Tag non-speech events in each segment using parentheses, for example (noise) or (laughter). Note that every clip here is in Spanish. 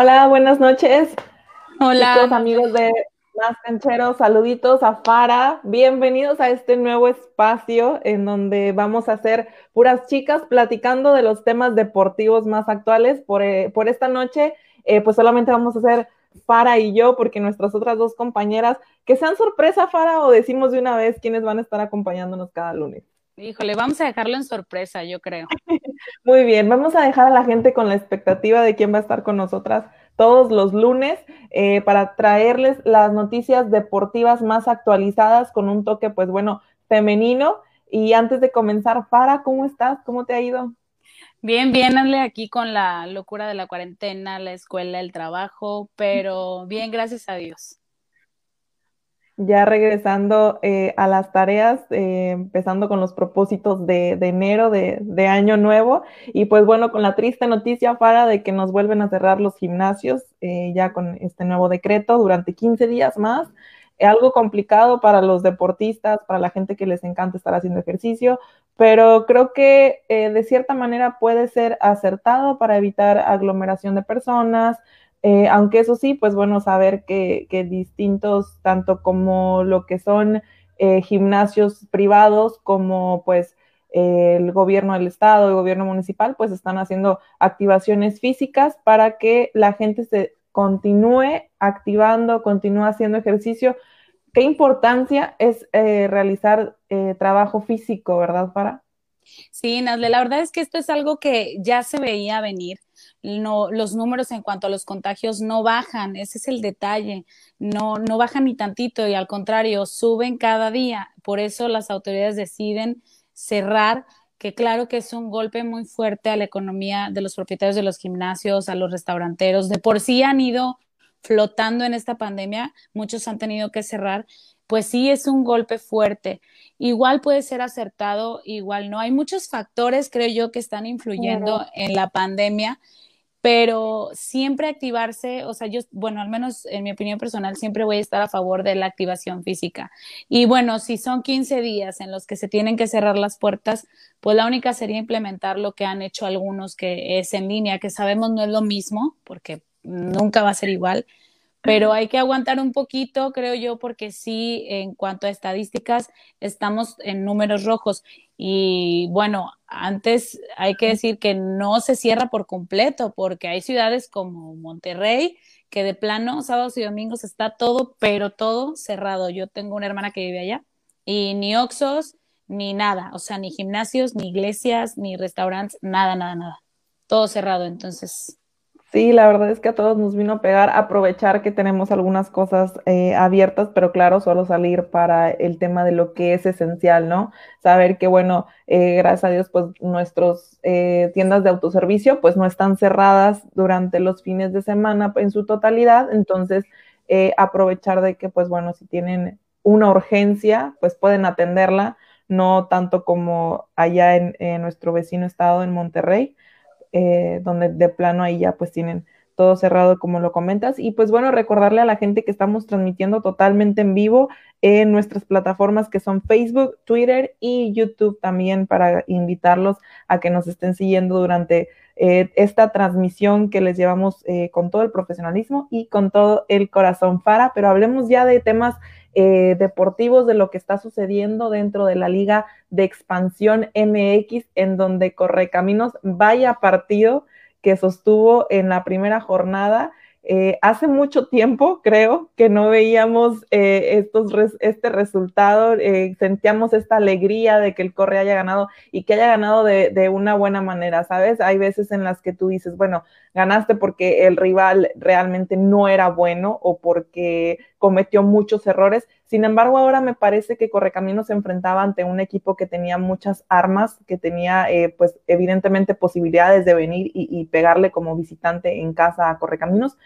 Hola, buenas noches. Hola. Chicos, amigos de Más Cancheros, saluditos a Fara. Bienvenidos a este nuevo espacio en donde vamos a hacer puras chicas platicando de los temas deportivos más actuales. Por, eh, por esta noche, eh, pues solamente vamos a hacer Fara y yo, porque nuestras otras dos compañeras, que sean sorpresa, Fara, o decimos de una vez quiénes van a estar acompañándonos cada lunes. Híjole, vamos a dejarlo en sorpresa, yo creo. (laughs) Muy bien, vamos a dejar a la gente con la expectativa de quién va a estar con nosotras todos los lunes eh, para traerles las noticias deportivas más actualizadas con un toque, pues bueno, femenino. Y antes de comenzar, Fara, ¿cómo estás? ¿Cómo te ha ido? Bien, bien, hazle aquí con la locura de la cuarentena, la escuela, el trabajo, pero bien, gracias a Dios ya regresando eh, a las tareas, eh, empezando con los propósitos de, enero de, año nuevo. Y pues bueno, con la triste noticia, para de que nos vuelven a cerrar los gimnasios eh, ya con este nuevo decreto durante 15 días más. algo complicado para los deportistas, para la gente que les encanta estar haciendo ejercicio, pero creo que de cierta manera puede ser acertado para evitar aglomeración de personas, eh, aunque eso sí, pues bueno, saber que, distintos, tanto como lo que son eh, gimnasios privados, como pues el gobierno del estado, el gobierno municipal, pues están haciendo activaciones físicas para que la gente se continúe activando, continúe haciendo ejercicio. ¿Qué importancia es eh, realizar trabajo físico, verdad, para? Sí, Nazle, la verdad es que esto es algo que ya se veía venir no, los números en cuanto a los contagios no bajan, ese es el detalle, no, no bajan ni tantito y al contrario, suben cada día. Por eso las autoridades deciden cerrar, que claro que es un golpe muy fuerte a la economía de los propietarios de los gimnasios, a los restauranteros. De por sí han ido flotando en esta pandemia, muchos han tenido que cerrar, pues sí es un golpe fuerte. Igual puede ser acertado, igual no. Hay muchos factores, creo yo, que están influyendo en la pandemia pero siempre activarse, o sea, yo, bueno, al menos en mi opinión personal, siempre voy a estar a favor de la activación física. Y bueno, si son 15 días en los que se tienen que cerrar las puertas, pues la única sería implementar lo que han hecho algunos, que es en línea, que sabemos no es lo mismo, porque nunca va a ser igual, pero hay que aguantar un poquito, creo yo, porque sí, en cuanto a estadísticas, estamos en números rojos. Y bueno, antes hay que decir que no se cierra por completo, porque hay ciudades como Monterrey, que de plano, sábados y domingos está todo, pero todo cerrado. Yo tengo una hermana que vive allá y ni Oxos, ni nada, o sea, ni gimnasios, ni iglesias, ni restaurantes, nada, nada, nada. Todo cerrado, entonces Sí, la verdad es que a todos nos vino a pegar aprovechar que tenemos algunas cosas eh, abiertas, pero claro, solo salir para el tema de lo que es esencial, ¿no? Saber que, bueno, eh, gracias a Dios, pues nuestras eh, tiendas de autoservicio, pues no están cerradas durante los fines de semana en su totalidad, entonces aprovechar de que, pues bueno, si tienen una urgencia, pues pueden atenderla, no tanto como allá en nuestro vecino estado en Monterrey eh, donde de plano ahí ya pues tienen todo cerrado como lo comentas. Y pues bueno, recordarle a la gente que estamos transmitiendo totalmente en vivo en nuestras plataformas que son Facebook, Twitter y YouTube también para invitarlos a que nos estén siguiendo durante eh, esta transmisión que les llevamos eh, con todo el profesionalismo y con todo el corazón. Fara, pero hablemos ya de temas eh, deportivos de lo que está sucediendo dentro de la Liga de Expansión MX, en donde Correcaminos vaya partido que sostuvo en la primera jornada eh, hace mucho tiempo, creo, que no veíamos eh, estos este resultado, eh, sentíamos esta alegría de que el Corre haya ganado y que haya ganado de, de, una buena manera, ¿sabes? Hay veces en las que tú dices, bueno, ganaste porque el rival realmente no era bueno o porque cometió muchos errores. Sin embargo, ahora me parece que Correcaminos se enfrentaba ante un equipo que tenía muchas armas, que tenía, pues, evidentemente posibilidades de venir y, y pegarle como visitante en casa a Correcaminos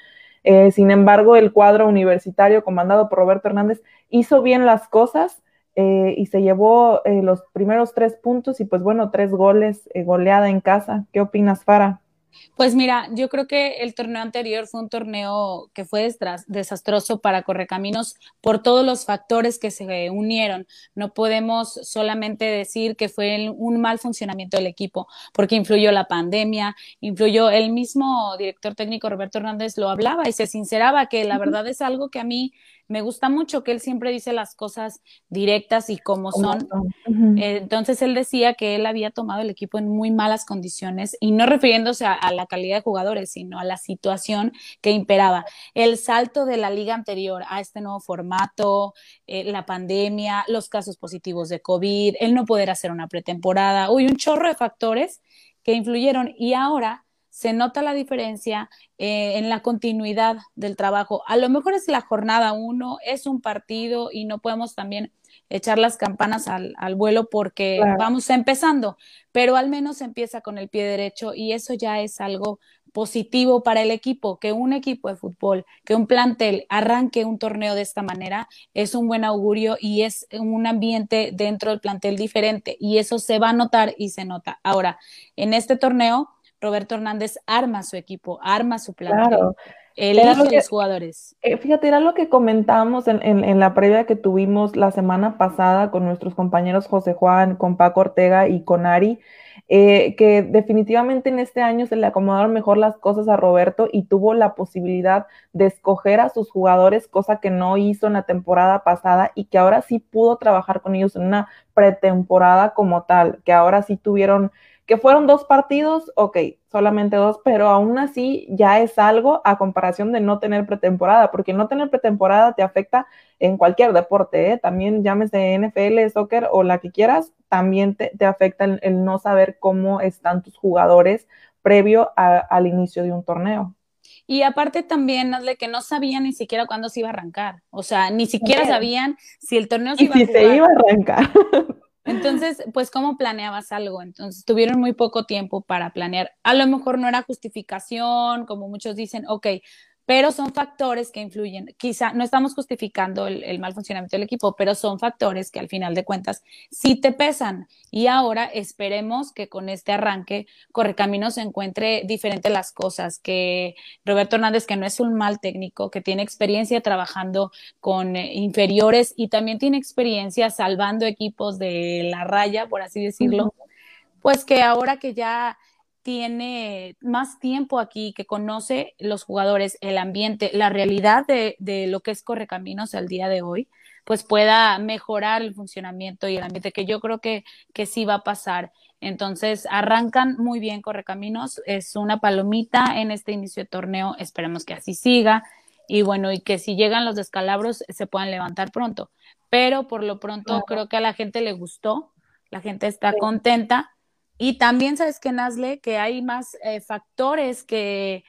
eh, sin embargo, el cuadro universitario comandado por Roberto Hernández hizo bien las cosas eh, y se llevó eh, los primeros tres puntos y pues bueno, tres goles, goleada en casa. ¿Qué opinas, Fara? Pues mira, yo creo que el torneo anterior fue un torneo que fue desastroso para Correcaminos por todos los factores que se unieron. No podemos solamente decir que fue un mal funcionamiento del equipo, porque influyó la pandemia, influyó el mismo director técnico Roberto Hernández lo hablaba y se sinceraba que la verdad es algo que a mí me gusta mucho que él siempre dice las cosas directas y como son. Eh, entonces él decía que él había tomado el equipo en muy malas condiciones y no refiriéndose a, la calidad de jugadores, sino a la situación que imperaba. El salto de la liga anterior a este nuevo formato, eh, la pandemia, los casos positivos de COVID, el no poder hacer una pretemporada, uy, un chorro de factores que influyeron y ahora se nota la diferencia eh, en la continuidad del trabajo. A lo mejor es la jornada uno, es un partido y no podemos también echar las campanas al, vuelo porque vamos empezando, pero al menos empieza con el pie derecho y eso ya es algo positivo para el equipo, que un equipo de fútbol, que un plantel arranque un torneo de esta manera, es un buen augurio y es un ambiente dentro del plantel diferente y eso se va a notar y se nota. Ahora, en este torneo, Roberto Hernández arma su equipo, arma su plan. Claro. Elige los jugadores. Eh, fíjate, era lo que comentábamos en, la previa que tuvimos la semana pasada con nuestros compañeros José Juan, con Paco Ortega y con Ari, eh, que definitivamente en este año se le acomodaron mejor las cosas a Roberto y tuvo la posibilidad de escoger a sus jugadores, cosa que no hizo en la temporada pasada y que ahora sí pudo trabajar con ellos en una pretemporada como tal, que ahora sí tuvieron que fueron dos partidos, ok, solamente dos, pero aún así ya es algo a comparación de no tener pretemporada, porque no tener pretemporada te afecta en cualquier deporte, ¿eh? también llámese NFL, soccer o la que quieras, también te, afecta el, no saber cómo están tus jugadores previo al inicio de un torneo. Y aparte también, hazle que no sabían ni siquiera cuándo se iba a arrancar. O sea, ni siquiera sabían si el torneo se iba a jugar. se iba a arrancar. (laughs) Entonces, pues, ¿cómo planeabas algo? Entonces, tuvieron muy poco tiempo para planear. A lo mejor no era justificación, como muchos dicen, ok, pero son factores que influyen. Quizá no estamos justificando el, mal funcionamiento del equipo, pero son factores que al final de cuentas sí te pesan. Y ahora esperemos que con este arranque Correcaminos se encuentre diferente las cosas, que Roberto Hernández, que no es un mal técnico, que tiene experiencia trabajando con eh, inferiores y también tiene experiencia salvando equipos de la raya, por así decirlo, pues que ahora que ya tiene más tiempo aquí, que conoce los jugadores, el ambiente, la realidad de, de, lo que es Correcaminos al día de hoy, pues pueda mejorar el funcionamiento y el ambiente, que yo creo que, que sí va a pasar. Entonces, arrancan muy bien Correcaminos, es una palomita en este inicio de torneo, esperemos que así siga y bueno, y que si llegan los descalabros se puedan levantar pronto. Pero por lo pronto creo que a la gente le gustó, la gente está contenta y también sabes que, Nazle, que hay más eh, factores que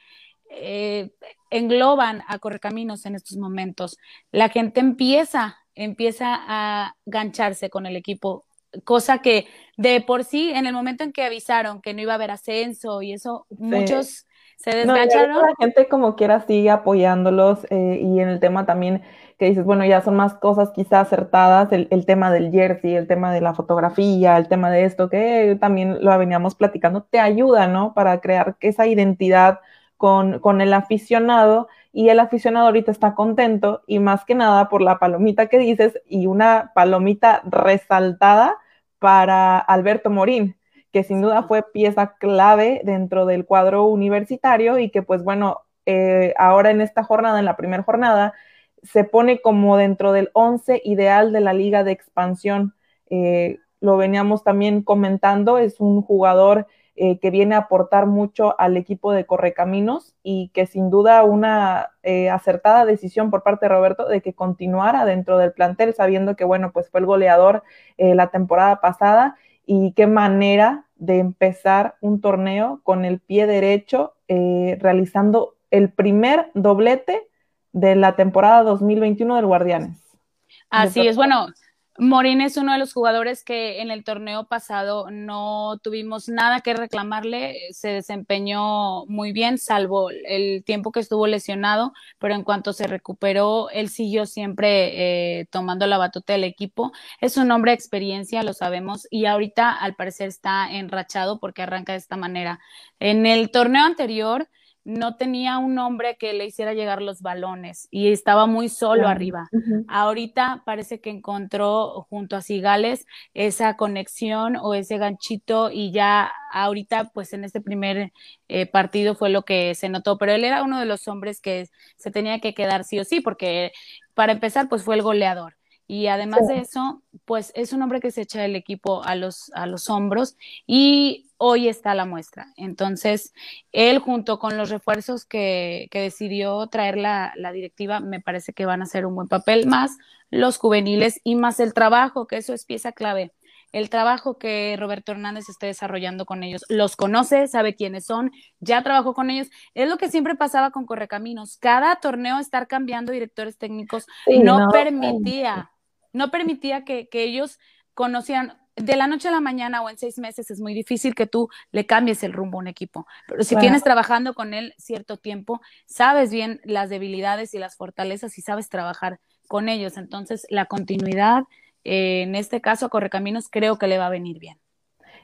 eh, engloban a Correcaminos en estos momentos. La gente empieza, empieza a gancharse con el equipo, cosa que de por sí, en el momento en que avisaron que no iba a haber ascenso y eso, muchos se desgancharon. la gente como quiera sigue apoyándolos eh, y en el tema también que dices, bueno, ya son más cosas quizás acertadas, el, el, tema del jersey, el tema de la fotografía, el tema de esto, que también lo veníamos platicando, te ayuda, ¿no? Para crear esa identidad con, con el aficionado y el aficionado ahorita está contento y más que nada por la palomita que dices y una palomita resaltada para Alberto Morín, que sin duda fue pieza clave dentro del cuadro universitario y que pues bueno, eh, ahora en esta jornada, en la primera jornada, se pone como dentro del 11 ideal de la liga de expansión. Eh, lo veníamos también comentando, es un jugador eh, que viene a aportar mucho al equipo de Correcaminos y que sin duda una eh, acertada decisión por parte de Roberto de que continuara dentro del plantel, sabiendo que, bueno, pues fue el goleador la temporada pasada y qué manera de empezar un torneo con el pie derecho, realizando el primer doblete de la temporada 2021 del Guardianes. Así es, bueno, Morín es uno de los jugadores que en el torneo pasado no tuvimos nada que reclamarle, se desempeñó muy bien, salvo el tiempo que estuvo lesionado, pero en cuanto se recuperó, él siguió siempre eh, tomando la batuta del equipo. Es un hombre de experiencia, lo sabemos, y ahorita al parecer está enrachado porque arranca de esta manera. En el torneo anterior, no tenía un hombre que le hiciera llegar los balones y estaba muy solo arriba. Ahorita parece que encontró junto a Cigales esa conexión o ese ganchito y ya ahorita pues en este primer eh, partido fue lo que se notó, pero él era uno de los hombres que se tenía que quedar sí o sí porque para empezar pues fue el goleador. Y además de eso, pues es un hombre que se echa el equipo a los, a los hombros y hoy está la muestra. Entonces, él junto con los refuerzos que, que decidió traer la, la, directiva, me parece que van a hacer un buen papel, más los juveniles y más el trabajo, que eso es pieza clave. El trabajo que Roberto Hernández esté desarrollando con ellos, los conoce, sabe quiénes son, ya trabajó con ellos. Es lo que siempre pasaba con Correcaminos. Cada torneo estar cambiando directores técnicos no, permitía, no permitía que, que ellos conocieran, de la noche a la mañana o en seis meses es muy difícil que tú le cambies el rumbo a un equipo. Pero si tienes trabajando con él cierto tiempo, sabes bien las debilidades y las fortalezas y sabes trabajar con ellos. Entonces, la continuidad, eh, en este caso, a Correcaminos, creo que le va a venir bien.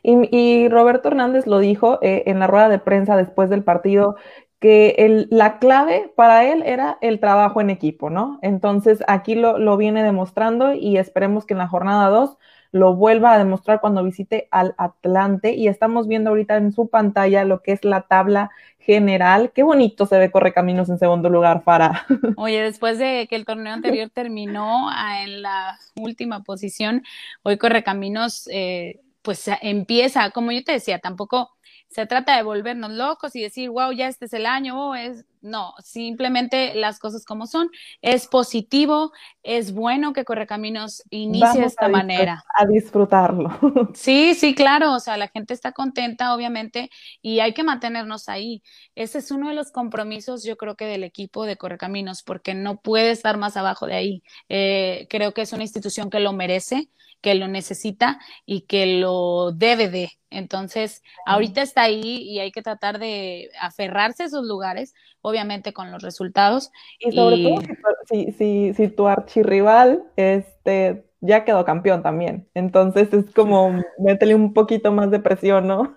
Y, Roberto Hernández lo dijo eh, en la rueda de prensa después del partido, que el, la clave para él era el trabajo en equipo, ¿no? Entonces, aquí lo, lo viene demostrando y esperemos que en la jornada 2 lo vuelva a demostrar cuando visite al Atlante y estamos viendo ahorita en su pantalla lo que es la tabla general. Qué bonito se ve Correcaminos en segundo lugar, Fara. (laughs) Oye, después de que el torneo anterior terminó ah, en la última posición, hoy Correcaminos eh, pues empieza, como yo te decía, tampoco se trata de volvernos locos y decir, wow, ya este es el año, es, no, simplemente las cosas como son. Es positivo, es bueno que Correcaminos inicie de esta manera. A disfrutarlo. (laughs) Sí, sí, claro, o sea, la gente está contenta, obviamente, y hay que mantenernos ahí. Ese es uno de los compromisos, yo creo que del equipo de Correcaminos, porque no puede estar más abajo de ahí. Eh, creo que es una institución que lo merece que lo necesita y que lo debe de. Entonces, ahorita está ahí y hay que tratar de aferrarse a esos lugares, obviamente con los resultados. Y sobre todo si, si, si, tu archirrival este, ya quedó campeón también. Entonces es como métele un poquito más de presión, ¿no?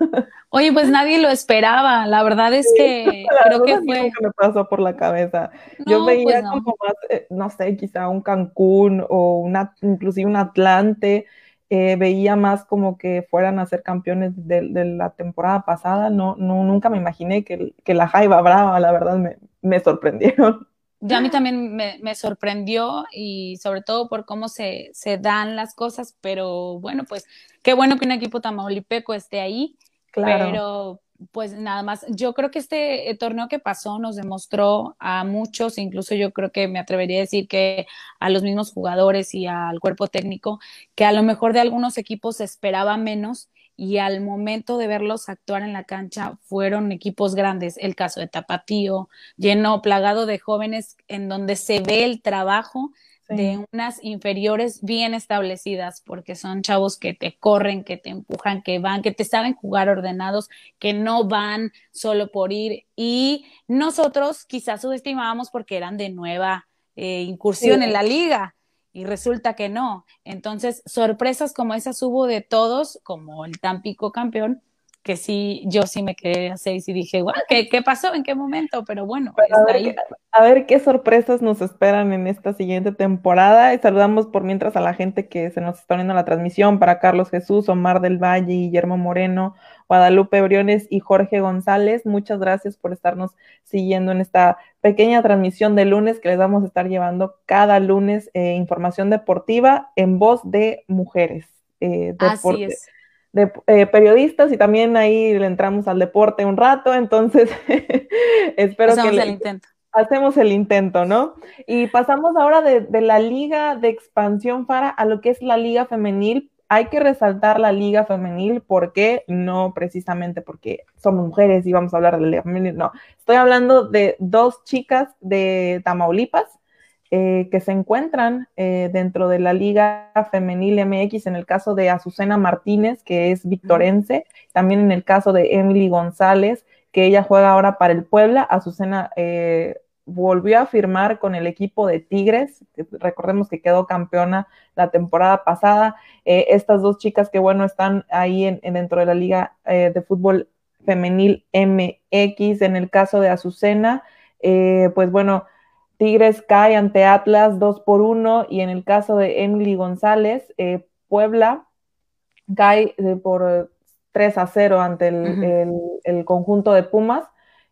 Oye, pues nadie lo esperaba. La verdad es que (laughs) creo que fue. Que me pasó por la cabeza. Yo veía pues como más, eh, no sé, quizá un Cancún o una, inclusive un Atlante. Eh, veía más como que fueran a ser campeones de, la temporada pasada. No, no, nunca me imaginé que, que la Jaiba Brava, la verdad, me, me sorprendieron. Yo a mí también me, me, sorprendió y sobre todo por cómo se, se dan las cosas, pero bueno, pues qué bueno que un equipo tamaulipeco esté ahí Claro. Pero pues nada más, yo creo que este eh, torneo que pasó nos demostró a muchos, incluso yo creo que me atrevería a decir que a los mismos jugadores y al cuerpo técnico, que a lo mejor de algunos equipos se esperaba menos y al momento de verlos actuar en la cancha fueron equipos grandes. El caso de Tapatío, lleno, plagado de jóvenes en donde se ve el trabajo de unas inferiores bien establecidas, porque son chavos que te corren, que te empujan, que van, que te saben jugar ordenados, que no van solo por ir. Y nosotros quizás subestimábamos porque eran de nueva eh, incursión en la liga y resulta que no. Entonces, sorpresas como esas hubo de todos, como el Tampico campeón, que sí, yo sí me quedé a seis y dije, guau, ¿qué, ¿qué, pasó? ¿En qué momento? Pero bueno, a, ver, ahí. a ver qué sorpresas nos esperan en esta siguiente temporada. Y saludamos por mientras a la gente que se nos está uniendo a la transmisión, para Carlos Jesús, Omar del Valle, Guillermo Moreno, Guadalupe Briones y Jorge González. Muchas gracias por estarnos siguiendo en esta pequeña transmisión de lunes que les vamos a estar llevando cada lunes eh, información deportiva en voz de mujeres. Eh, Así es de eh, periodistas y también ahí le entramos al deporte un rato, entonces (laughs) espero hacemos que... el intento. Hacemos el intento, ¿no? Y pasamos ahora de, de, la liga de expansión para a lo que es la liga femenil. Hay que resaltar la liga femenil, porque No precisamente porque somos mujeres y vamos a hablar de la liga femenil, no. Estoy hablando de dos chicas de Tamaulipas, eh, que se encuentran eh, dentro de la Liga Femenil MX, en el caso de Azucena Martínez, que es victorense, también en el caso de Emily González, que ella juega ahora para el Puebla. Azucena eh, volvió a firmar con el equipo de Tigres, recordemos que quedó campeona la temporada pasada. estas dos chicas que, bueno, están ahí en, dentro de la Liga de Fútbol Femenil MX, en el caso de Azucena, pues bueno, Tigres cae ante Atlas 2 por 1 y en el caso de Emily González, eh, Puebla cae eh, por 3 a 0 ante el, conjunto de Pumas.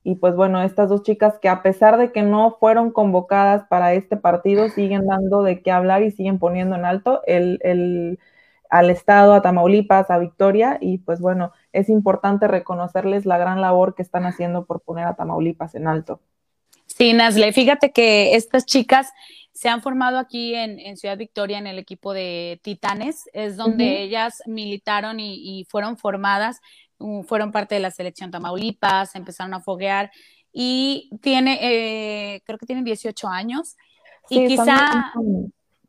Y pues bueno, estas dos chicas que a pesar de que no fueron convocadas para este partido, siguen dando de qué hablar y siguen poniendo en alto el, al Estado, a Tamaulipas, a Victoria. Y pues bueno, es importante reconocerles la gran labor que están haciendo por poner a Tamaulipas en alto. Sí, Nasle, fíjate que estas chicas se han formado aquí en, Ciudad Victoria en el equipo de Titanes, es donde ellas militaron y, fueron formadas, fueron parte de la selección Tamaulipas, empezaron a foguear y tiene, eh, creo que tienen 18 años y quizá,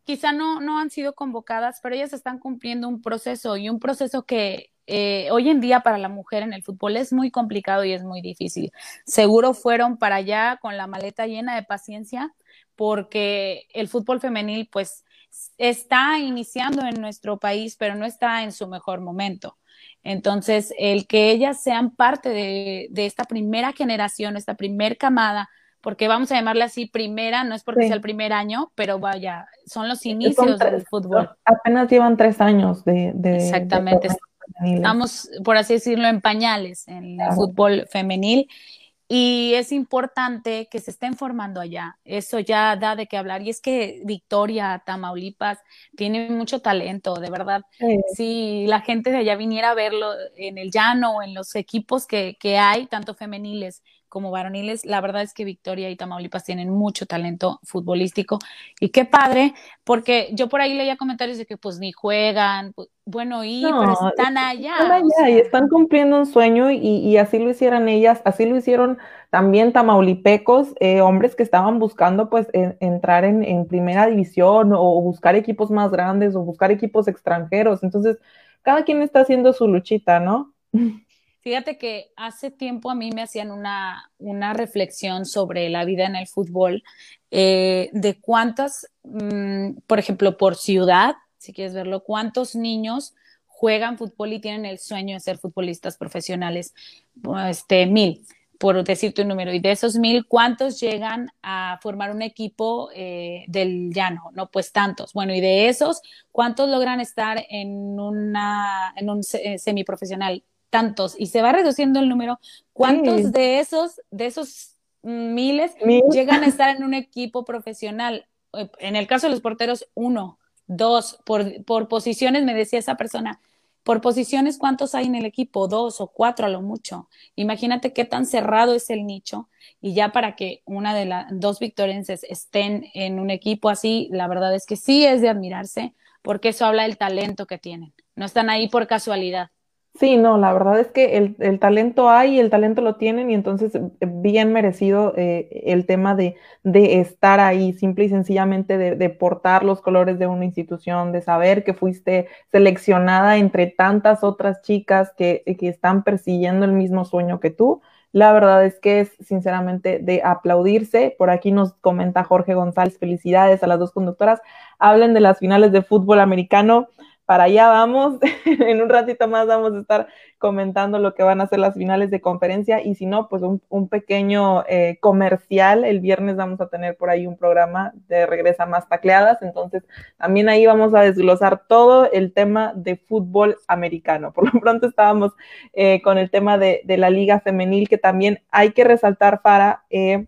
quizá no, no han sido convocadas, pero ellas están cumpliendo un proceso y un proceso que eh, hoy en día para la mujer en el fútbol es muy complicado y es muy difícil. Seguro fueron para allá con la maleta llena de paciencia porque el fútbol femenil pues está iniciando en nuestro país, pero no está en su mejor momento. Entonces, el que ellas sean parte de, esta primera generación, esta primera camada, porque vamos a llamarle así primera, no es porque sea el primer año, pero vaya, son los inicios del fútbol. Apenas llevan tres años de... Exactamente, Estamos, por así decirlo, en pañales en el fútbol femenil y es importante que se estén formando allá. Eso ya da de qué hablar. Y es que Victoria, Tamaulipas, tiene mucho talento, de verdad. Si la gente de allá viniera a verlo en el llano, en los equipos que, que hay, tanto femeniles como varoniles, la verdad es que Victoria y Tamaulipas tienen mucho talento futbolístico y qué padre, porque yo por ahí leía comentarios de que pues ni juegan, pues, bueno, y pero están allá. Están allá y están cumpliendo un sueño y, así lo hicieran ellas, así lo hicieron también tamaulipecos, eh, hombres que estaban buscando pues entrar en, en primera división o buscar equipos más grandes o buscar equipos extranjeros, entonces cada quien está haciendo su luchita, ¿no? (laughs) Fíjate que hace tiempo a mí me hacían una, una reflexión sobre la vida en el fútbol, eh, de cuántas, mm, por ejemplo, por ciudad, si quieres verlo, cuántos niños juegan fútbol y tienen el sueño de ser futbolistas profesionales, este, mil, por decirte un número, y de esos mil, ¿cuántos llegan a formar un equipo eh, del llano? No, pues tantos. Bueno, y de esos, ¿cuántos logran estar en, una, en un semiprofesional? Tantos y se va reduciendo el número, ¿cuántos de esos, de esos miles llegan a estar (laughs) en un equipo profesional? Eh, en el caso de los porteros, uno, dos, por, por posiciones, me decía esa persona, por posiciones, ¿cuántos hay en el equipo? Dos o cuatro a lo mucho. Imagínate qué tan cerrado es el nicho y ya para que una de las dos victorenses estén en un equipo así, la verdad es que sí es de admirarse porque eso habla del talento que tienen. No están ahí por casualidad. Sí, no, la verdad es que el, talento hay, el talento lo tienen y entonces eh, bien merecido eh, el tema de, estar ahí, simple y sencillamente de, portar los colores de una institución, de saber que fuiste seleccionada entre tantas otras chicas que, que están persiguiendo el mismo sueño que tú. La verdad es que es sinceramente de aplaudirse. Por aquí nos comenta Jorge González, felicidades a las dos conductoras. Hablen de las finales de fútbol americano para allá vamos. (laughs) en un ratito más vamos a estar comentando lo que van a ser las finales de conferencia y si no, pues un, pequeño eh, comercial. El viernes vamos a tener por ahí un programa de Regresa Más Tacleadas, entonces también ahí vamos a desglosar todo el tema de fútbol americano. Por lo pronto estábamos eh, con el tema de, la liga femenil que también hay que resaltar para... Eh,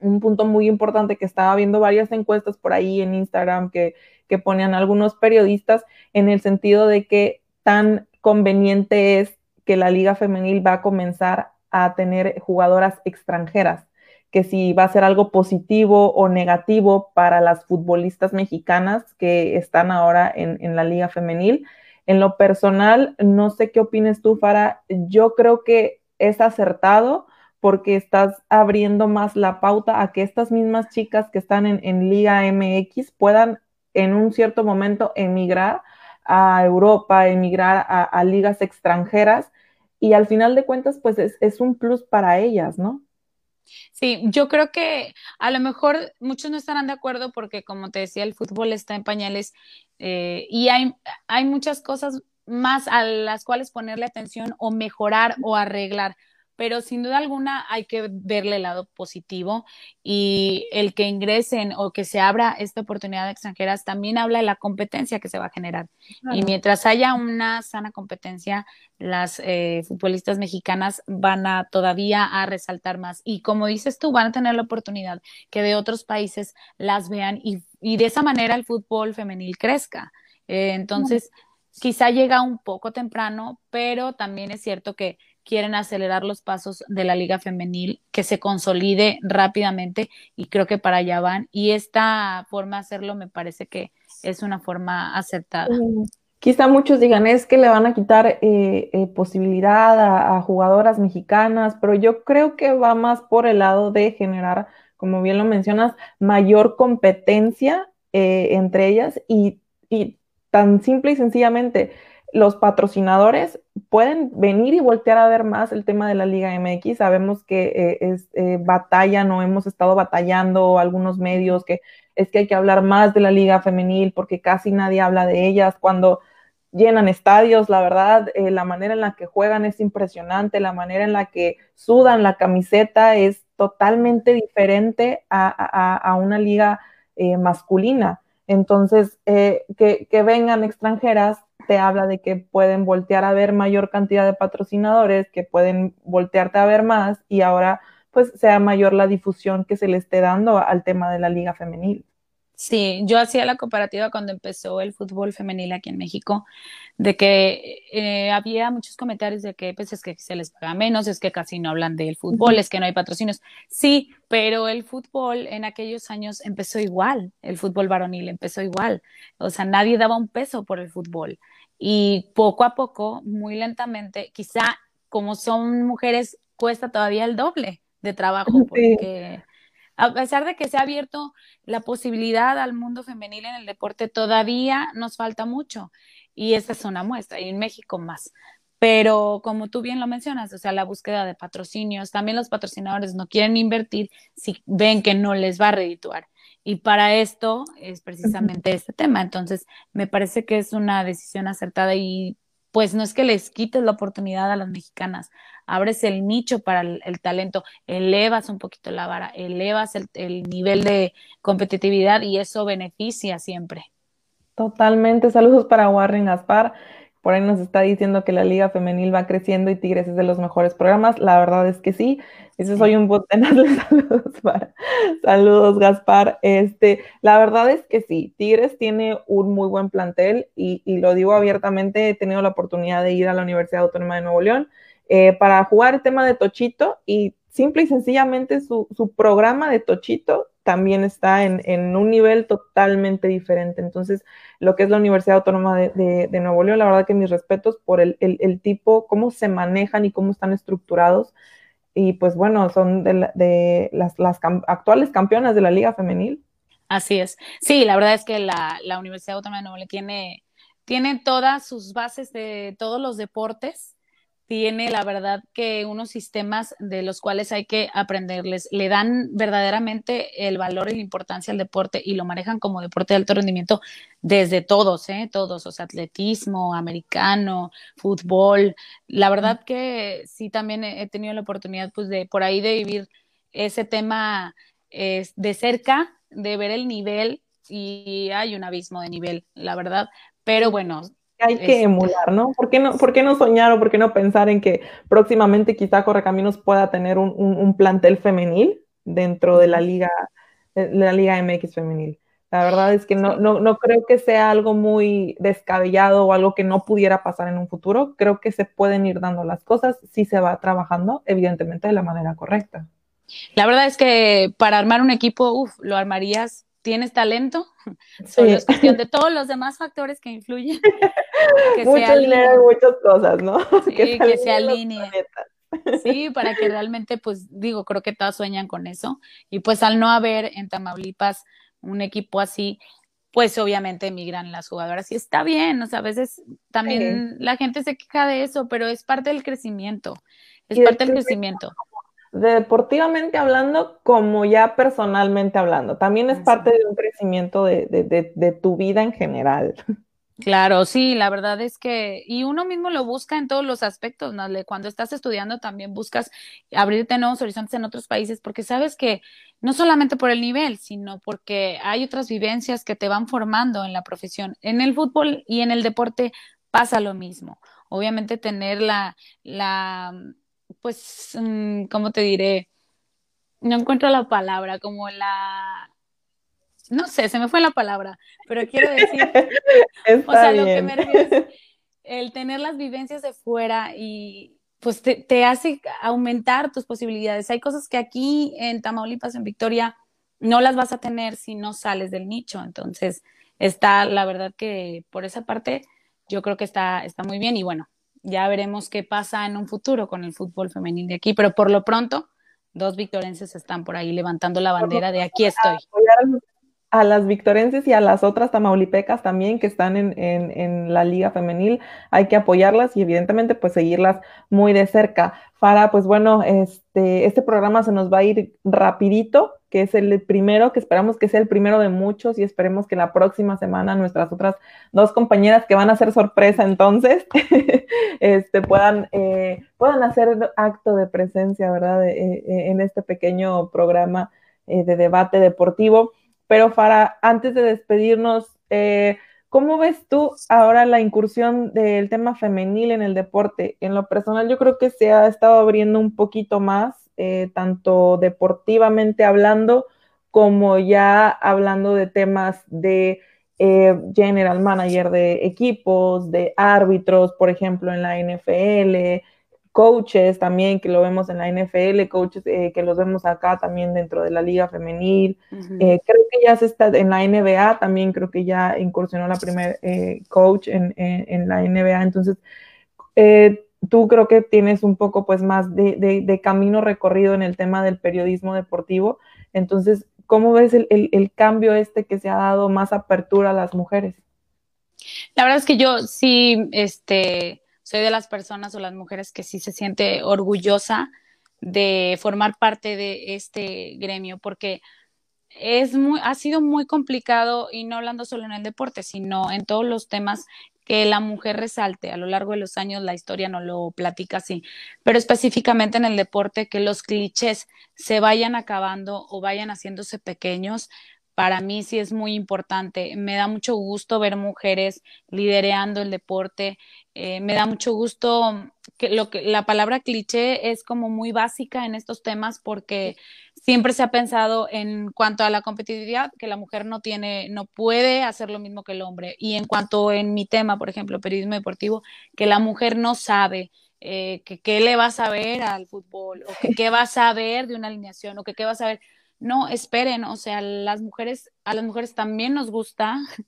un punto muy importante que estaba viendo varias encuestas por ahí en Instagram que que ponían algunos periodistas en el sentido de que tan conveniente es que la liga femenil va a comenzar a tener jugadoras extranjeras, que si va a ser algo positivo o negativo para las futbolistas mexicanas que están ahora en, la liga femenil. En lo personal, no sé qué opines tú, Fara, yo creo que es acertado porque estás abriendo más la pauta a que estas mismas chicas que están en, Liga MX puedan en un cierto momento emigrar a Europa, emigrar a, ligas extranjeras y al final de cuentas pues es, un plus para ellas, ¿no? Sí, yo creo que a lo mejor muchos no estarán de acuerdo porque, como te decía, el fútbol está en pañales eh, y hay, hay muchas cosas más a las cuales ponerle atención o mejorar o arreglar pero sin duda alguna hay que verle el lado positivo y el que ingresen o que se abra esta oportunidad de extranjeras también habla de la competencia que se va a generar. Y mientras haya una sana competencia, las eh, futbolistas mexicanas van a todavía a resaltar más. Y como dices tú, van a tener la oportunidad que de otros países las vean y, de esa manera el fútbol femenil crezca. Eh, entonces, quizá llega un poco temprano, pero también es cierto que quieren acelerar los pasos de la liga femenil, que se consolide rápidamente y creo que para allá van. Y esta forma de hacerlo me parece que es una forma acertada. Quizá muchos digan es que le van a quitar eh, eh, posibilidad a, jugadoras mexicanas, pero yo creo que va más por el lado de generar, como bien lo mencionas, mayor competencia eh, entre ellas y tan simple y sencillamente los patrocinadores pueden venir y voltear a ver más el tema de la Liga MX. Sabemos que eh, es, eh, batallan o hemos estado batallando algunos medios que es que hay que hablar más de la Liga Femenil porque casi nadie habla de ellas cuando llenan estadios, la verdad, eh, la manera en la que juegan es impresionante, la manera en la que sudan la camiseta es totalmente diferente a, una liga masculina. Entonces, que vengan extranjeras te habla de que pueden voltear a ver mayor cantidad de patrocinadores, que pueden voltearte a ver más y ahora pues sea mayor la difusión que se le esté dando al tema de la liga femenil. Sí, yo hacía la comparativa cuando empezó el fútbol femenil aquí en México, de que eh, había muchos comentarios de que pues es que se les paga menos, es que casi no hablan del fútbol, es que no hay patrocinios. Sí, pero el fútbol en aquellos años empezó igual, el fútbol varonil empezó igual, o sea, nadie daba un peso por el fútbol. Y poco a poco, muy lentamente, quizá como son mujeres, cuesta todavía el doble de trabajo, (laughs) porque a pesar de que se ha abierto la posibilidad al mundo femenil en el deporte, todavía nos falta mucho. Y esa es una muestra, y en México más. Pero como tú bien lo mencionas, o sea, la búsqueda de patrocinios, también los patrocinadores no quieren invertir si ven que no les va a redituar. Y para esto es precisamente este tema. Entonces, me parece que es una decisión acertada y pues no es que les quites la oportunidad a las mexicanas, abres el nicho para el, talento, elevas un poquito la vara, elevas el, nivel de competitividad y eso beneficia siempre. Totalmente. Saludos para Warren Gaspar. Por ahí nos está diciendo que la liga femenil va creciendo y Tigres es de los mejores programas. La verdad es que sí. Ese soy un botenas (laughs) de saludos para. Saludos, Gaspar. Este, la verdad es que sí, Tigres tiene un muy buen plantel y, y lo digo abiertamente, he tenido la oportunidad de ir a la Universidad Autónoma de Nuevo León eh, para jugar el tema de Tochito y simple y sencillamente su, su programa de Tochito también está en, en, un nivel totalmente diferente. Entonces, lo que es la Universidad Autónoma de, de, Nuevo León, la verdad que mis respetos por el, el, tipo, cómo se manejan y cómo están estructurados. Y pues bueno, son de, de las, las actuales campeonas de la Liga Femenil. Así es. Sí, la verdad es que la, la Universidad Autónoma de Nuevo León tiene, tiene todas sus bases de todos los deportes tiene la verdad que unos sistemas de los cuales hay que aprenderles, le dan verdaderamente el valor y la importancia al deporte y lo manejan como deporte de alto rendimiento desde todos, ¿eh? todos, o sea, atletismo, americano, fútbol. La verdad que sí también he tenido la oportunidad pues de por ahí de vivir ese tema de cerca, de ver el nivel y hay un abismo de nivel, la verdad. Pero bueno, hay que este emular, ¿no? ¿Por qué no, por qué no soñar o por qué no pensar en que próximamente quizá Correcaminos pueda tener un, un, plantel femenil dentro de la liga, de la liga MX femenil? La verdad es que no, no, no, creo que sea algo muy descabellado o algo que no pudiera pasar en un futuro. Creo que se pueden ir dando las cosas si se va trabajando, evidentemente, de la manera correcta. La verdad es que para armar un equipo, uff, lo armarías tienes talento, (laughs) solo es cuestión de (laughs) todos los demás factores que influyen. (laughs) Que Mucho dinero y muchas cosas, ¿no? (laughs) que, se. Sí, (laughs) para que realmente, pues digo, creo que todas sueñan con eso. Y pues al no haber en Tamaulipas un equipo así, pues obviamente emigran las jugadoras y está bien, o sea, a veces también la gente se queja de eso, pero es parte del crecimiento, es parte del crecimiento. Deportivamente hablando, como ya personalmente hablando, también es parte de un crecimiento de, de, de tu vida en general. Claro, sí, la verdad es que, y uno mismo lo busca en todos los aspectos, ¿no? Cuando estás estudiando también buscas abrirte nuevos horizontes en otros países, porque sabes que no solamente por el nivel, sino porque hay otras vivencias que te van formando en la profesión. En el fútbol y en el deporte pasa lo mismo. Obviamente tener la, la, pues, mm, ¿cómo te diré? No encuentro la palabra, como la no sé, se me fue la palabra, pero quiero decir, (laughs) o sea, lo que me refiero el tener las vivencias de fuera y pues te, te, hace aumentar tus posibilidades. Hay cosas que aquí en Tamaulipas, en Victoria, no las vas a tener si no sales del nicho. Entonces, está, la verdad que por esa parte, yo creo que está, está muy bien y bueno, ya veremos qué pasa en un futuro con el fútbol femenil de aquí, pero por lo pronto, dos victorenses están por ahí levantando la bandera de aquí estoy a las victorenses y a las otras tamaulipecas también que están en, en, la liga femenil, hay que apoyarlas y evidentemente pues seguirlas muy de cerca. Fara, pues bueno, este, este programa se nos va a ir rapidito, que es el primero, que esperamos que sea el primero de muchos y esperemos que la próxima semana nuestras otras dos compañeras que van a ser sorpresa entonces, (laughs) este, puedan, eh, puedan hacer acto de presencia, ¿verdad? Eh, eh, en este pequeño programa de debate deportivo. Pero Fara, antes de despedirnos, eh, ¿cómo ves tú ahora la incursión del tema femenil en el deporte? En lo personal, yo creo que se ha estado abriendo un poquito más, eh, tanto deportivamente hablando, como ya hablando de temas de eh, general manager de equipos, de árbitros, por ejemplo, en la NFL, coaches también, que lo vemos en la NFL, coaches eh, que los vemos acá también dentro de la liga femenil. Eh, creo que ya se está en la NBA, también creo que ya incursionó la primer eh, coach en, la NBA. Entonces, tú creo que tienes un poco pues más de, camino recorrido en el tema del periodismo deportivo. Entonces, ¿cómo ves el, el cambio este que se ha dado más apertura a las mujeres? La verdad es que yo sí, este soy de las personas o las mujeres que sí se siente orgullosa de formar parte de este gremio, porque es muy, ha sido muy complicado, y no hablando solo en el deporte, sino en todos los temas que la mujer resalte. A lo largo de los años la historia no lo platica así, pero específicamente en el deporte, que los clichés se vayan acabando o vayan haciéndose pequeños, para mí sí es muy importante. Me da mucho gusto ver mujeres liderando el deporte. Eh, me da mucho gusto que lo que la palabra cliché es como muy básica en estos temas porque siempre se ha pensado en cuanto a la competitividad que la mujer no tiene, no puede hacer lo mismo que el hombre. Y en cuanto en mi tema, por ejemplo, periodismo deportivo, que la mujer no sabe. Eh, que qué le va a saber al fútbol o que qué va a saber de una alineación o que qué va a saber no, esperen, o sea, las mujeres, a las mujeres también nos gusta (laughs)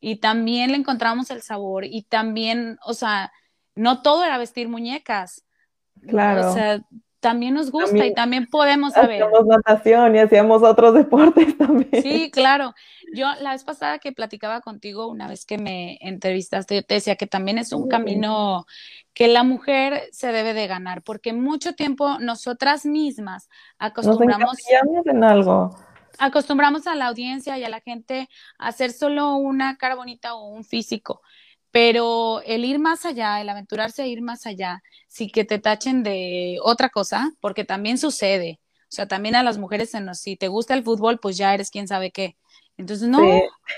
y también le encontramos el sabor y también, o sea, no todo era vestir muñecas. Claro. O sea, también nos gusta y también podemos saber. Hacíamos natación y hacíamos otros (laughs) deportes también. Sí, claro. Yo la vez pasada que platicaba contigo, una vez que me entrevistaste, yo te decía que también es un camino que la mujer se debe de ganar, porque mucho tiempo nosotras mismas acostumbramos en algo. Acostumbramos a la audiencia y a la gente a hacer solo una cara bonita o un físico pero el ir más allá, el aventurarse a ir más allá, sí que te tachen de otra cosa, porque también sucede. O sea, también a las mujeres, en si te gusta el fútbol, pues ya eres quién sabe qué. Entonces, no,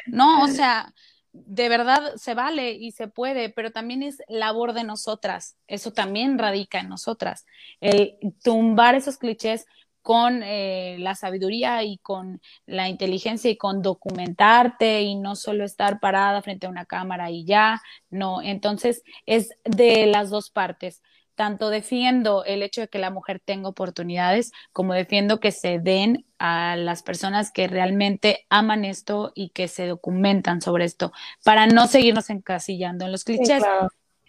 no, o sea, de verdad se vale y se puede, pero también es labor de nosotras. Eso también radica en nosotras. El tumbar esos clichés, con eh, la sabiduría y con la inteligencia y con documentarte y no solo estar parada frente a una cámara y ya, no, entonces es de las dos partes. Tanto defiendo el hecho de que la mujer tenga oportunidades, como defiendo que se den a las personas que realmente aman esto y que se documentan sobre esto, para no seguirnos encasillando en los clichés.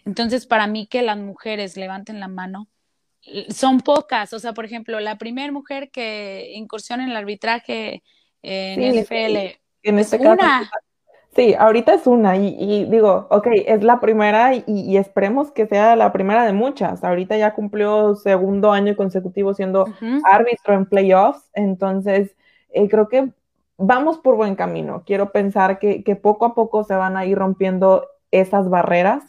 Entonces, para mí que las mujeres levanten la mano son pocas, o sea, por ejemplo, la primera mujer que incursiona en el arbitraje en el NFL, en este caso, una. Sí, ahorita es una y, digo, ok, es la primera y, esperemos que sea la primera de muchas. Ahorita ya cumplió segundo año consecutivo siendo árbitro en playoffs, entonces eh, creo que vamos por buen camino. Quiero pensar que, poco a poco se van a ir rompiendo esas barreras.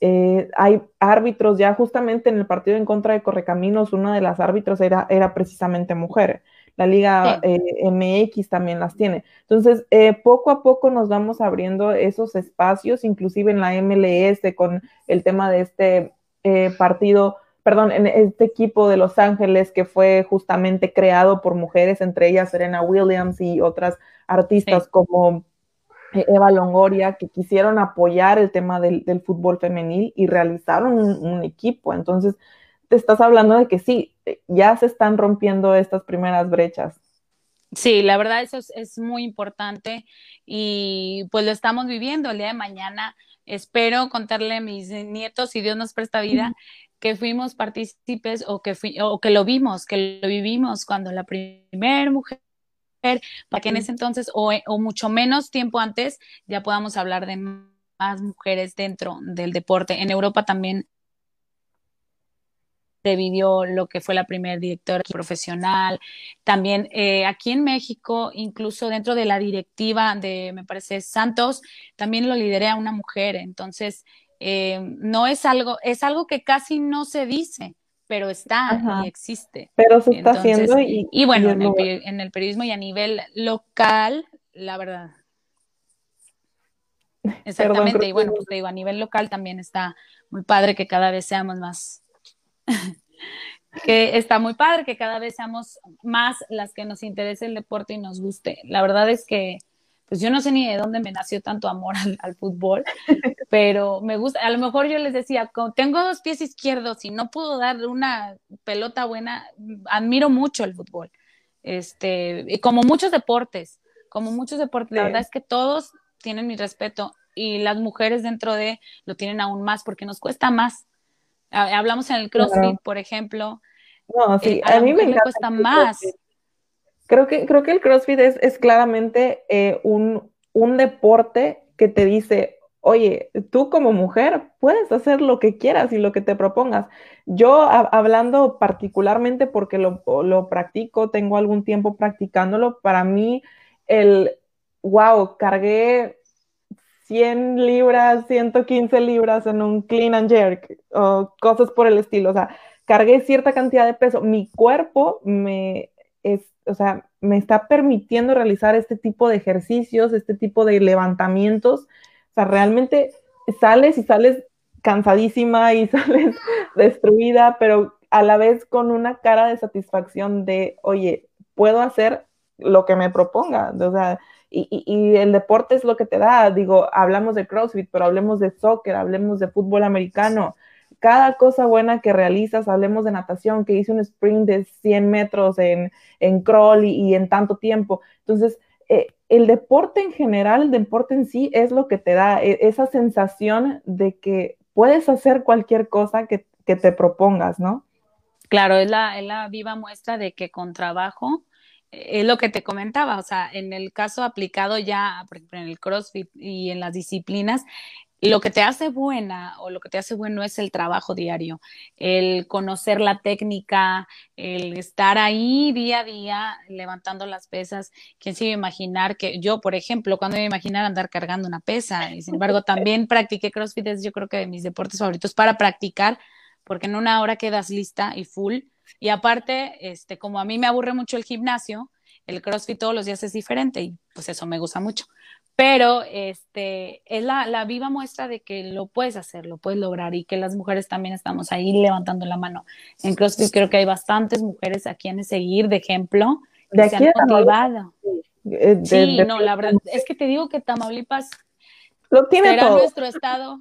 Eh, hay árbitros ya justamente en el partido en contra de Correcaminos, una de las árbitros era, era precisamente mujer la Liga eh, MX también las tiene. Entonces, eh, poco a poco nos vamos abriendo esos espacios, inclusive en la MLS con el tema de este eh, partido, perdón, en este equipo de Los Ángeles que fue justamente creado por mujeres, entre ellas Serena Williams y otras artistas como Eva Longoria, que quisieron apoyar el tema del, fútbol femenil y realizaron un equipo. Entonces, te estás hablando de que sí, ya se están rompiendo estas primeras brechas. Sí, la verdad eso es, muy importante y pues lo estamos viviendo el día de mañana. Espero contarle a mis nietos, si Dios nos presta vida, que fuimos partícipes o que, o que lo vimos, que lo vivimos cuando la primera mujer, para que en ese entonces o, o mucho menos tiempo antes ya podamos hablar de más mujeres dentro del deporte. En Europa también vivió lo que fue la primera directora profesional. También eh, aquí en México, incluso dentro de la directiva de, me parece, Santos, también lo lideré una mujer. Entonces, eh, no es algo, es algo que casi no se dice, pero está y existe. Pero se está haciendo y, y bueno, en, el, periodismo y a nivel local, la verdad. (laughs) Exactamente, y bueno, pues te digo, a nivel local también está muy padre que cada vez seamos más (laughs) que está muy padre, que cada vez seamos más las que nos interese el deporte y nos guste. La verdad es que, pues yo no sé ni de dónde me nació tanto amor (laughs) al, fútbol, (laughs) pero me gusta. A lo mejor yo les decía, tengo dos pies izquierdos y no puedo dar una pelota buena, admiro mucho el fútbol. Este, como muchos deportes, como muchos deportes, la verdad es que todos tienen mi respeto y las mujeres dentro de lo tienen aún más porque nos cuesta más Hablamos en el CrossFit, por ejemplo. No, sí, eh, a, mí me cuesta más. Creo que, creo que el CrossFit es, es claramente eh, un, un deporte que te dice, oye, tú como mujer puedes hacer lo que quieras y lo que te propongas. Yo hablando particularmente porque lo, lo, practico, tengo algún tiempo practicándolo, para mí el, wow, cargué 100 libras, 115 libras en un clean and jerk o cosas por el estilo. O sea, cargué cierta cantidad de peso. Mi cuerpo me, es, o sea, me está permitiendo realizar este tipo de ejercicios, este tipo de levantamientos. O sea, realmente sales y sales cansadísima y (laughs) sales destruida, pero a la vez con una cara de satisfacción de, oye, puedo hacer lo que me proponga. O sea, y, el deporte es lo que te da. Digo, hablamos de CrossFit, pero hablemos de soccer, hablemos de fútbol americano. Cada cosa buena que realizas, hablemos de natación, que hice un sprint de 100 metros en, en crawl y, en tanto tiempo. Entonces, eh, el deporte en general, el deporte en sí, es lo que te da e, esa sensación de que puedes hacer cualquier cosa que, que te propongas, ¿no? Claro, es la, es la viva muestra de que con trabajo es lo que te comentaba, o sea, en el caso aplicado ya, por ejemplo, en el CrossFit y en las disciplinas, lo que te hace buena o lo que te hace bueno es el trabajo diario, el conocer la técnica, el estar ahí día a día levantando las pesas. ¿Quién se iba a imaginar que yo, por ejemplo, cuando iba a imaginar andar cargando una pesa? Y sin embargo, también practiqué CrossFit, es yo creo que de mis deportes favoritos para practicar, porque en una hora quedas lista y full y aparte, este, como a mí me aburre mucho el gimnasio, el CrossFit todos los días es diferente y pues eso me gusta mucho. Pero este, es la, la viva muestra de que lo puedes hacer, lo puedes lograr y que las mujeres también estamos ahí levantando la mano. En CrossFit creo que hay bastantes mujeres a quienes seguir de ejemplo que de se han motivado. Eh, sí, no, la verdad es que te digo que Tamaulipas lo tiene será nuestro estado.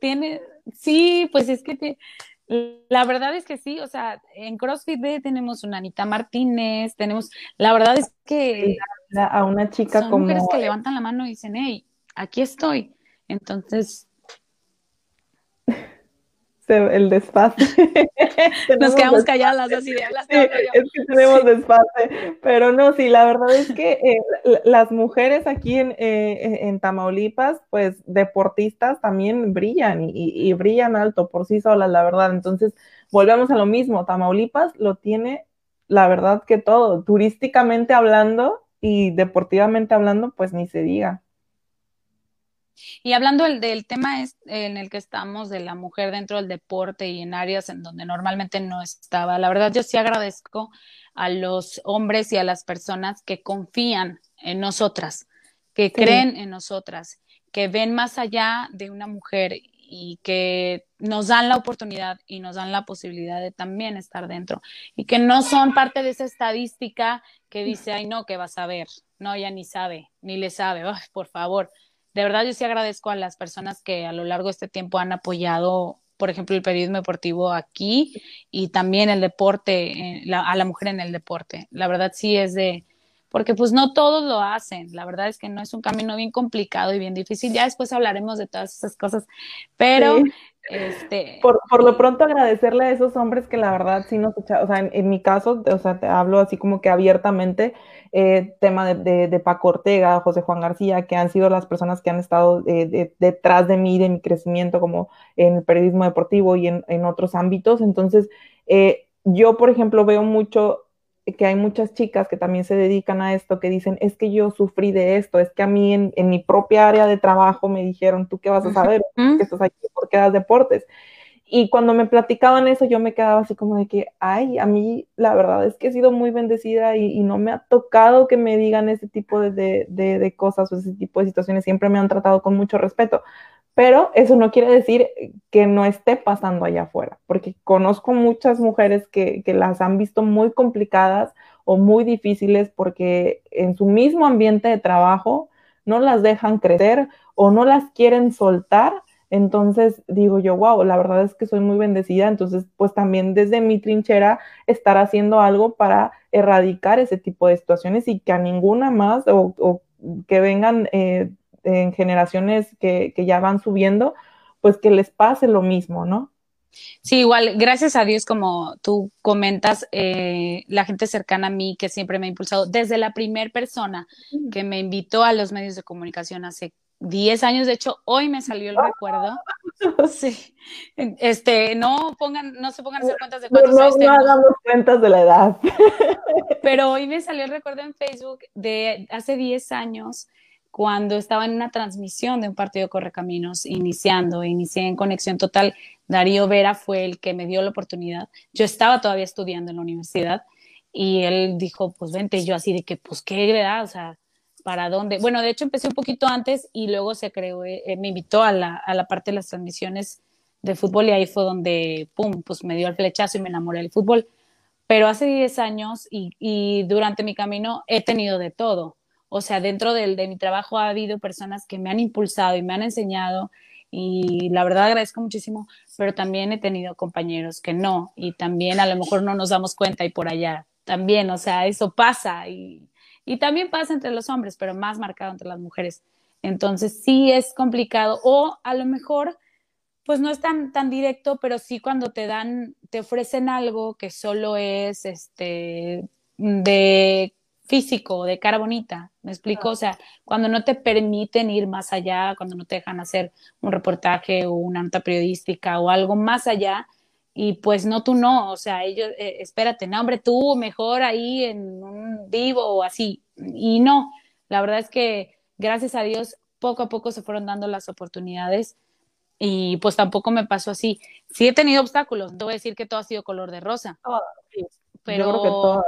tiene, sí, pues es que te, la verdad es que sí, o sea, en CrossFit B tenemos una Anita Martínez, tenemos, la verdad es que a una chica son como mujeres que levantan la mano y dicen, hey, aquí estoy. Entonces, el desfase. (laughs) Nos quedamos calladas así de sí, es que tenemos desfase, pero no, sí, la verdad es que eh, las mujeres aquí en, eh, en, Tamaulipas, pues deportistas también brillan y, y, brillan alto por sí solas, la verdad. Entonces, volvemos a lo mismo, Tamaulipas lo tiene, la verdad que todo, turísticamente hablando y deportivamente hablando, pues ni se diga. Y hablando del, tema en el que estamos, de la mujer dentro del deporte y en áreas en donde normalmente no estaba, la verdad yo sí agradezco a los hombres y a las personas que confían en nosotras, que creen en nosotras, que ven más allá de una mujer y que nos dan la oportunidad y nos dan la posibilidad de también estar dentro. Y que no son parte de esa estadística que dice, ay no, que vas a ver, no, ya ni sabe, ni le sabe, por favor de verdad yo sí agradezco a las personas que a lo largo de este tiempo han apoyado, por ejemplo, el periodismo deportivo aquí y también el deporte, eh, a la mujer en el deporte. La verdad sí es de, porque pues no todos lo hacen. La verdad es que no es un camino bien complicado y bien difícil. Ya después hablaremos de todas esas cosas, pero este, por, por, lo pronto agradecerle a esos hombres que la verdad sí nos echaron, o sea, en, mi caso, o sea, te hablo así como que abiertamente, eh, tema de, de, Paco Ortega, José Juan García, que han sido las personas que han estado eh, detrás de mí, de mi crecimiento como en el periodismo deportivo y en, en otros ámbitos. Entonces, eh, yo, por ejemplo, veo mucho que hay muchas chicas que también se dedican a esto, que dicen, es que yo sufrí de esto, es que a mí en, mi propia área de trabajo me dijeron, ¿tú qué vas a saber? que estás aquí porque das deportes. Y cuando me platicaban eso, yo me quedaba así como de que, ay, a mí la verdad es que he sido muy bendecida y, no me ha tocado que me digan ese tipo de, de, cosas o ese tipo de situaciones. Siempre me han tratado con mucho respeto. Pero eso no quiere decir que no esté pasando allá afuera, porque conozco muchas mujeres que, las han visto muy complicadas o muy difíciles porque en su mismo ambiente de trabajo no las dejan crecer o no las quieren soltar. Entonces digo yo, wow, la verdad es que soy muy bendecida. Entonces, pues también desde mi trinchera estar haciendo algo para erradicar ese tipo de situaciones y que a ninguna más o, que vengan eh, en generaciones que, que ya van subiendo, pues que les pase lo mismo, ¿no? Sí, igual, gracias a Dios, como tú comentas, eh, la gente cercana a mí que siempre me ha impulsado, desde la primera persona que me invitó a los medios de comunicación hace 10 años, de hecho, hoy me salió el recuerdo. Sí, este, no pongan, no se pongan a hacer cuentas de cuántos no, años no hagamos cuentas de la edad. Pero hoy me salió el recuerdo en Facebook de hace 10 años cuando estaba en una transmisión de un partido Correcaminos, iniciando, inicié en Conexión Total, Darío Vera fue el que me dio la oportunidad. Yo estaba todavía estudiando en la universidad y él dijo, pues vente, yo así de que, pues qué, ¿verdad? O sea, ¿para dónde? Bueno, de hecho empecé un poquito antes y luego se creó, eh, me invitó a la, a la parte de las transmisiones de fútbol y ahí fue donde, pum, pues me dio el flechazo y me enamoré del fútbol. Pero hace 10 años y, y durante mi camino he tenido de todo o sea, dentro de, de mi trabajo ha habido personas que me han impulsado y me han enseñado y la verdad agradezco muchísimo, pero también he tenido compañeros que no y también a lo mejor no nos damos cuenta y por allá también, o sea, eso pasa y, y también pasa entre los hombres, pero más marcado entre las mujeres. Entonces sí es complicado o a lo mejor pues no es tan, tan directo, pero sí cuando te dan, te ofrecen algo que solo es este de físico, de cara bonita, ¿me explico? O sea, cuando no te permiten ir más allá, cuando no te dejan hacer un reportaje o una nota periodística o algo más allá, y pues no, tú no, o sea, ellos, eh, espérate, no, hombre, tú mejor ahí en un vivo o así, y no, la verdad es que gracias a Dios poco a poco se fueron dando las oportunidades y pues tampoco me pasó así. Sí he tenido obstáculos, no voy a decir que todo ha sido color de rosa. pero,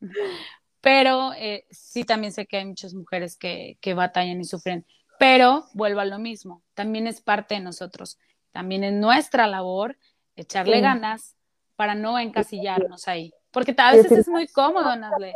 (laughs) pero eh, sí también sé que hay muchas mujeres que, que batallan y sufren, pero vuelvo a lo mismo, también es parte de nosotros, también es nuestra labor echarle ganas para no encasillarnos ahí. Porque a veces es muy cómodo, Nazle.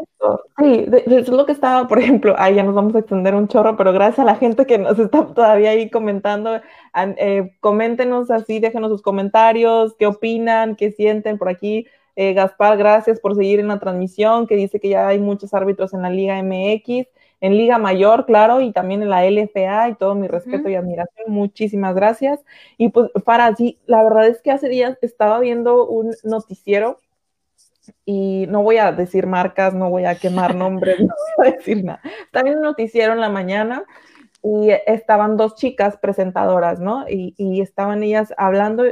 Sí, es lo que estaba, por ejemplo, ahí ya nos vamos a extender un chorro, pero gracias a la gente que nos está todavía ahí comentando, eh, coméntenos así, déjenos sus comentarios, qué opinan, qué sienten por aquí. Eh, Gaspar, gracias por seguir en la transmisión, que dice que ya hay muchos árbitros en la Liga MX. en Liga Mayor, claro, y también en la LFA y todo mi respeto y admiración. Muchísimas gracias. Y pues para sí, la verdad es que hace días estaba viendo un noticiero y no voy a decir marcas, no voy a quemar nombres, (laughs) no voy a decir nada. También un noticiero en la mañana y estaban dos chicas presentadoras, ¿no? Y, y estaban ellas hablando,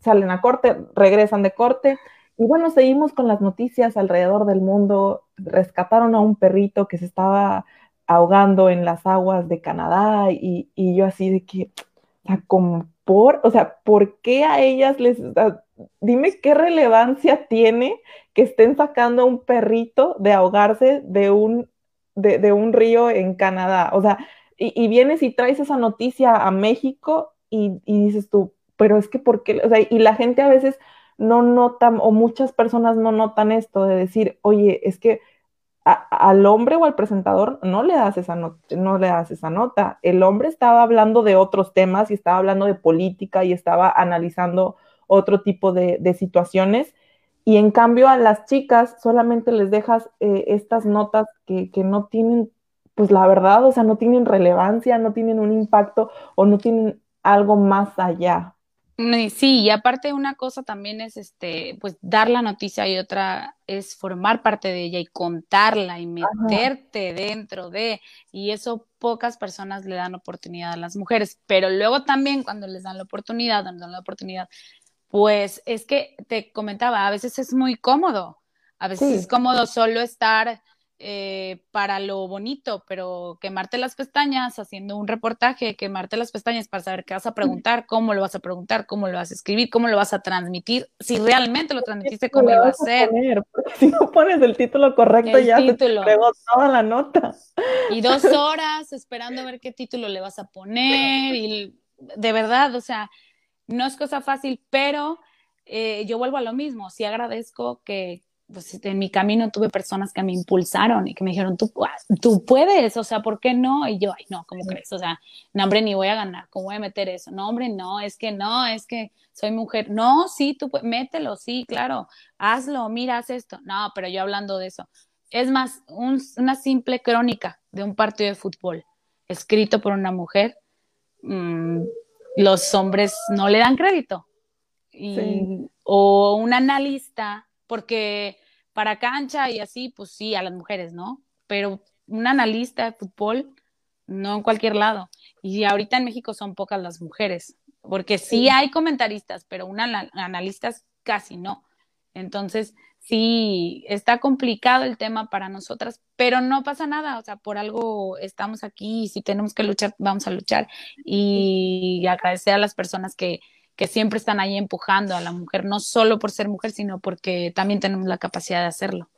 salen a corte, regresan de corte y bueno, seguimos con las noticias alrededor del mundo. Rescataron a un perrito que se estaba ahogando en las aguas de Canadá y, yo así de que, como por, o sea, ¿por qué a ellas les, dime qué relevancia tiene que estén sacando a un perrito de ahogarse de un, de, un río en Canadá? O sea, y, vienes y traes esa noticia a México y, y dices tú, pero es que ¿por qué? O sea, y la gente a veces no notan o muchas personas no notan esto de decir, oye, es que al hombre o al presentador no le das esa no le das esa nota. El hombre estaba hablando de otros temas y estaba hablando de política y estaba analizando otro tipo de, situaciones. Y en cambio a las chicas solamente les dejas eh, estas notas que, que no tienen, pues la verdad, o sea, no tienen relevancia, no tienen un impacto o no tienen algo más allá. Sí, y aparte una cosa también es este, pues dar la noticia y otra es formar parte de ella y contarla y meterte dentro de, y eso pocas personas le dan oportunidad a las mujeres, pero luego también cuando les dan la oportunidad, cuando dan la oportunidad, pues es que te comentaba, a veces es muy cómodo, a veces es cómodo solo estar eh, para lo bonito, pero quemarte las pestañas haciendo un reportaje, quemarte las pestañas para saber qué vas a preguntar, cómo lo vas a preguntar, cómo lo vas a escribir, cómo lo vas a transmitir, si realmente lo transmitiste, cómo iba a ser. si no pones el título correcto, ya título. te toda la nota. Y dos horas esperando a ver qué título le vas a poner, y de verdad, o sea, no es cosa fácil, pero eh, yo vuelvo a lo mismo, sí agradezco que, pues en mi camino tuve personas que me impulsaron y que me dijeron, tú, tú puedes, o sea, ¿por qué no? Y yo, ay, no, ¿cómo crees? O sea, no, hombre, ni voy a ganar, ¿cómo voy a meter eso? No, hombre, no, es que no, es que soy mujer. No, sí, tú, mételo, sí, claro, hazlo, mira, haz esto. No, pero yo hablando de eso. Es más, una simple crónica de un partido de fútbol escrito por una mujer, mm, los hombres no le dan crédito. Y, O un analista porque para cancha y así, pues sí, a las mujeres, ¿no? Pero un analista de fútbol, no en cualquier lado. Y ahorita en México son pocas las mujeres, porque sí, hay comentaristas, pero una analistas casi no. Entonces, sí, está complicado el tema para nosotras, pero no pasa nada, o sea, por algo estamos aquí y si tenemos que luchar, vamos a luchar. Y agradecer a las personas que, que siempre están ahí empujando a la mujer, no solo por ser mujer, sino porque también tenemos la capacidad de hacerlo.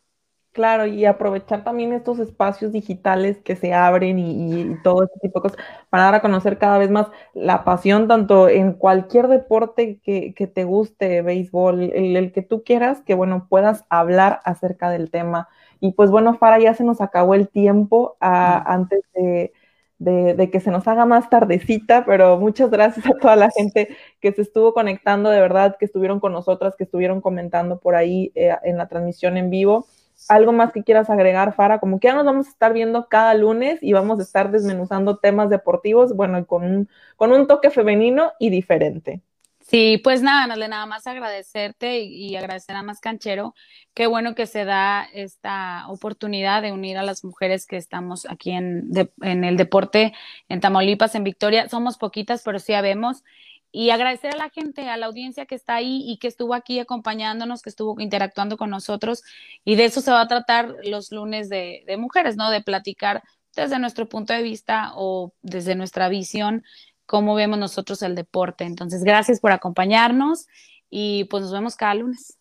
Claro, y aprovechar también estos espacios digitales que se abren y, todo este tipo de cosas para dar a conocer cada vez más la pasión, tanto en cualquier deporte que, te guste, béisbol, el, que tú quieras, que bueno, puedas hablar acerca del tema. Y pues bueno, Fara, ya se nos acabó el tiempo ah, antes de, de, que se nos haga más tardecita, pero muchas gracias a toda la (laughs) gente que se estuvo conectando, de verdad, que estuvieron con nosotras, que estuvieron comentando por ahí eh, en la transmisión en vivo. ¿Algo más que quieras agregar, Fara? Como que ya nos vamos a estar viendo cada lunes y vamos a estar desmenuzando temas deportivos, bueno, con con un toque femenino y diferente. Sí, pues nada, nada más agradecerte y, agradecer a Más Canchero. Qué bueno que se da esta oportunidad de unir a las mujeres que estamos aquí en, el deporte en Tamaulipas, en Victoria. Somos poquitas, pero sí habemos. Y agradecer a la gente, a la audiencia que está ahí y que estuvo aquí acompañándonos, que estuvo interactuando con nosotros. Y de eso se va a tratar los lunes de mujeres, ¿no? De platicar desde nuestro punto de vista o desde nuestra visión cómo vemos nosotros el deporte. Entonces, gracias por acompañarnos y pues nos vemos cada lunes.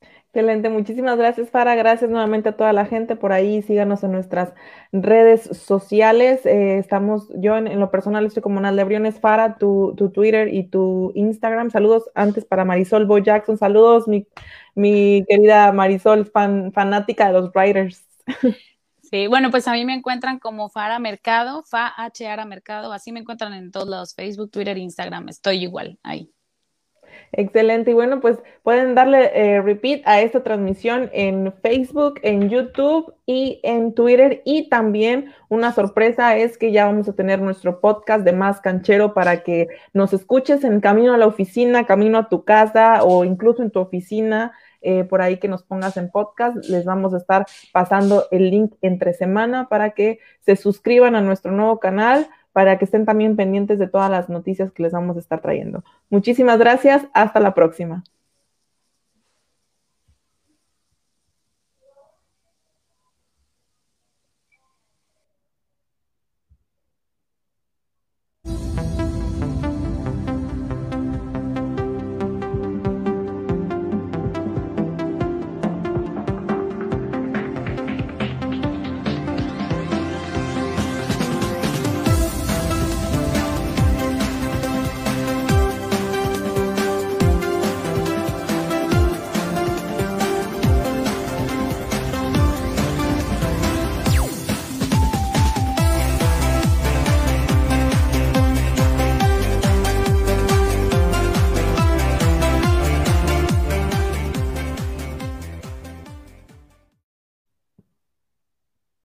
Excelente, muchísimas gracias, Fara. Gracias nuevamente a toda la gente por ahí. Síganos en nuestras redes sociales. Eh, estamos, yo en, lo personal estoy como Nalde Briones Fara, tu, tu, Twitter y tu Instagram. Saludos antes para Marisol Bo Jackson. Saludos, mi, mi querida Marisol, fan, fanática de los Writers. (laughs) Sí, bueno, pues a mí me encuentran como Fara Mercado, Fa H Ara Mercado, así me encuentran en todos lados, Facebook, Twitter, Instagram, estoy igual ahí. Excelente. Y bueno, pues pueden darle eh, repeat a esta transmisión en Facebook, en YouTube y en Twitter. Y también una sorpresa es que ya vamos a tener nuestro podcast de Más Canchero para que nos escuches en camino a la oficina, camino a tu casa o incluso en tu oficina. Eh, por ahí que nos pongas en podcast. Les vamos a estar pasando el link entre semana para que se suscriban a nuestro nuevo canal para que estén también pendientes de todas las noticias que les vamos a estar trayendo. Muchísimas gracias, hasta la próxima.